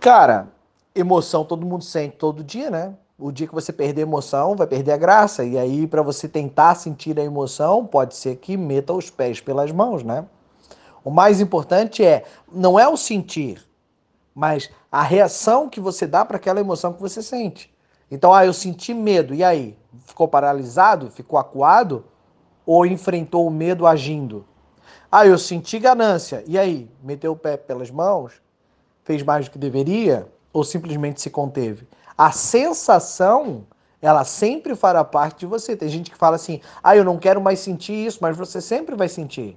Cara, emoção todo mundo sente todo dia, né? O dia que você perder emoção, vai perder a graça. E aí, para você tentar sentir a emoção, pode ser que meta os pés pelas mãos, né? O mais importante é, não é o sentir, mas a reação que você dá para aquela emoção que você sente. Então, ah, eu senti medo, e aí? Ficou paralisado? Ficou acuado? Ou enfrentou o medo agindo? Ah, eu senti ganância, e aí? Meteu o pé pelas mãos? Fez mais do que deveria? Ou simplesmente se conteve? A sensação, ela sempre fará parte de você. Tem gente que fala assim, ah, eu não quero mais sentir isso, mas você sempre vai sentir.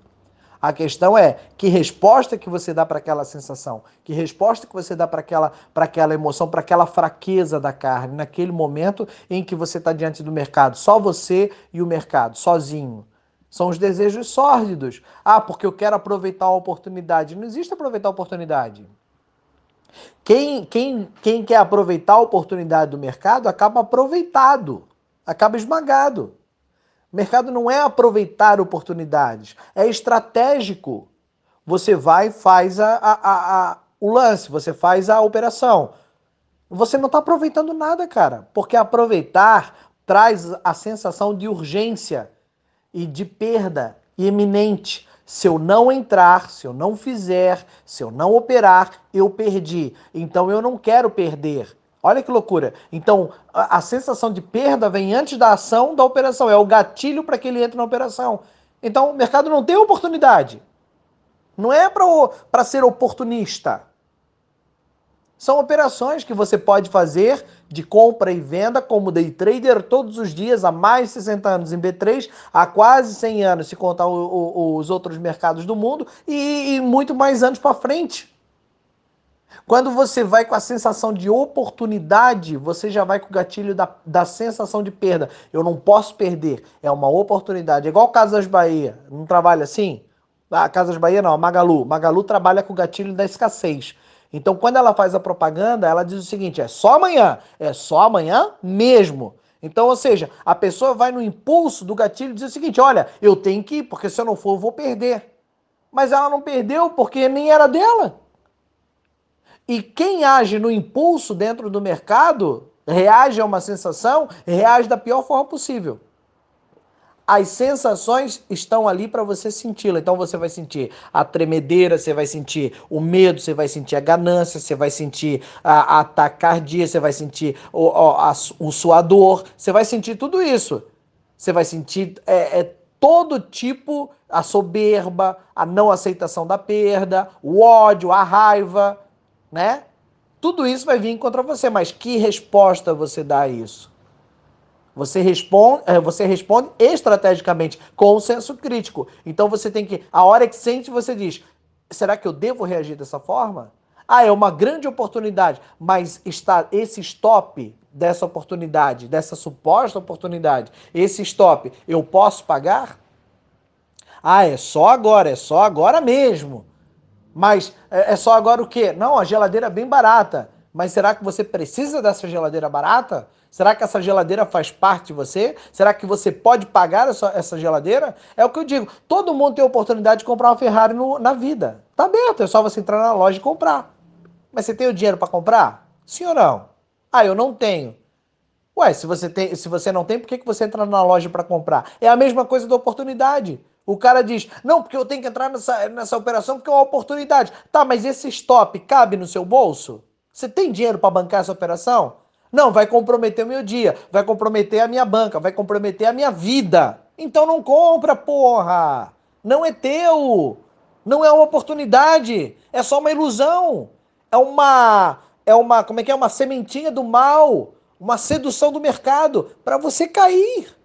A questão é que resposta que você dá para aquela sensação, que resposta que você dá para aquela, aquela emoção, para aquela fraqueza da carne, naquele momento em que você está diante do mercado, só você e o mercado, sozinho. São os desejos sórdidos. Ah, porque eu quero aproveitar a oportunidade. Não existe aproveitar a oportunidade. Quem, quem, quem quer aproveitar a oportunidade do mercado acaba aproveitado, acaba esmagado. Mercado não é aproveitar oportunidades, é estratégico. Você vai e faz a, a, a, o lance, você faz a operação. Você não está aproveitando nada, cara, porque aproveitar traz a sensação de urgência e de perda iminente. Se eu não entrar, se eu não fizer, se eu não operar, eu perdi. Então eu não quero perder. Olha que loucura. Então, a, a, sensação de perda vem antes da ação da operação. É o gatilho para que ele entre na operação. Então, o mercado não tem oportunidade. Não é para ser oportunista. São operações que você pode fazer de compra e venda como day trader todos os dias, há mais de 60 anos em B3, há quase 100 anos, se contar o, o, os outros mercados do mundo, e, e muito mais anos para frente. Quando você vai com a sensação de oportunidade, você já vai com o gatilho da, da sensação de perda. Eu não posso perder, é uma oportunidade. É igual Casas Bahia, não trabalha assim? Ah, Casas Bahia não, a Magalu. Magalu trabalha com o gatilho da escassez. Então, quando ela faz a propaganda, ela diz o seguinte: é só amanhã, é só amanhã mesmo. Então, ou seja, a pessoa vai no impulso do gatilho e diz o seguinte: olha, eu tenho que ir, porque se eu não for, eu vou perder. Mas ela não perdeu porque nem era dela. E quem age no impulso dentro do mercado, reage a uma sensação, reage da pior forma possível. As sensações estão ali para você senti-la. Então você vai sentir a tremedeira, você vai sentir o medo, você vai sentir a ganância, você vai sentir a, a taquicardia, você vai sentir o, a, o suador, você vai sentir tudo isso. Você vai sentir é, é, todo tipo, a soberba, a não aceitação da perda, o ódio, a raiva né? Tudo isso vai vir contra você, mas que resposta você dá a isso? Você responde, eh, você responde estrategicamente, com o senso crítico. Então você tem que, a hora que sente, você diz: será que eu devo reagir dessa forma? Ah, é uma grande oportunidade, mas está esse stop dessa oportunidade, dessa suposta oportunidade, esse stop, eu posso pagar? Ah, é só agora, é só agora mesmo. Mas é, é só agora o quê? Não, a geladeira é bem barata. Mas será que você precisa dessa geladeira barata? Será que essa geladeira faz parte de você? Será que você pode pagar essa, essa geladeira? É o que eu digo. Todo mundo tem a oportunidade de comprar uma Ferrari no, na vida. Tá aberto, é só você entrar na loja e comprar. Mas você tem o dinheiro para comprar? Sim ou não? Ah, eu não tenho. Ué, se você, tem, se você não tem, por que, que você entra na loja para comprar? É a mesma coisa da oportunidade. O cara diz: não, porque eu tenho que entrar nessa, nessa operação porque é uma oportunidade. Tá, mas esse stop cabe no seu bolso? Você tem dinheiro para bancar essa operação? Não, vai comprometer o meu dia, vai comprometer a minha banca, vai comprometer a minha vida. Então não compra, porra! Não é teu! Não é uma oportunidade, é só uma ilusão. É uma é uma, como é que é, uma sementinha do mal, uma sedução do mercado para você cair.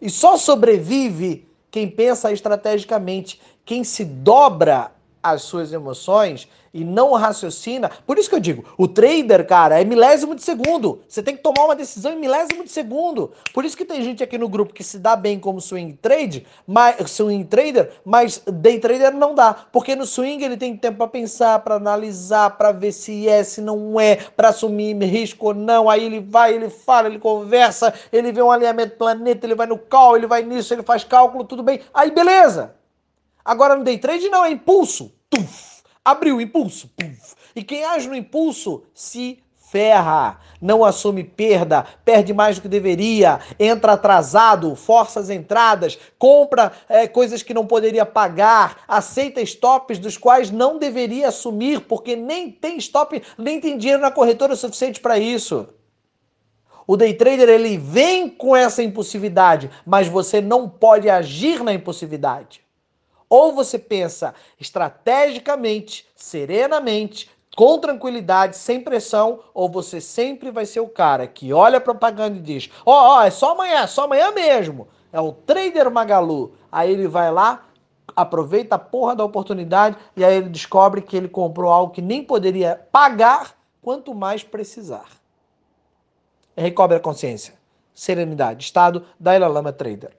E só sobrevive quem pensa estrategicamente, quem se dobra às suas emoções e não raciocina. Por isso que eu digo, o trader, cara, é milésimo de segundo. Você tem que tomar uma decisão em milésimo de segundo. Por isso que tem gente aqui no grupo que se dá bem como swing trade, mas swing trader, mas day trader não dá, porque no swing ele tem tempo para pensar, para analisar, para ver se é, se não é, para assumir risco ou não. Aí ele vai, ele fala, ele conversa, ele vê um alinhamento planeta, ele vai no call, ele vai nisso, ele faz cálculo, tudo bem. Aí beleza. Agora no day trade não, é impulso. Tuf abriu, impulso, E quem age no impulso se ferra, não assume perda, perde mais do que deveria, entra atrasado, força as entradas, compra é, coisas que não poderia pagar, aceita stops dos quais não deveria assumir, porque nem tem stop, nem tem dinheiro na corretora suficiente para isso. O day trader ele vem com essa impulsividade, mas você não pode agir na impulsividade. Ou você pensa estrategicamente, serenamente, com tranquilidade, sem pressão, ou você sempre vai ser o cara que olha a propaganda e diz: Ó, oh, oh, é só amanhã, é só amanhã mesmo. É o trader Magalu. Aí ele vai lá, aproveita a porra da oportunidade e aí ele descobre que ele comprou algo que nem poderia pagar, quanto mais precisar. Recobre a consciência. Serenidade. Estado da Lama Trader.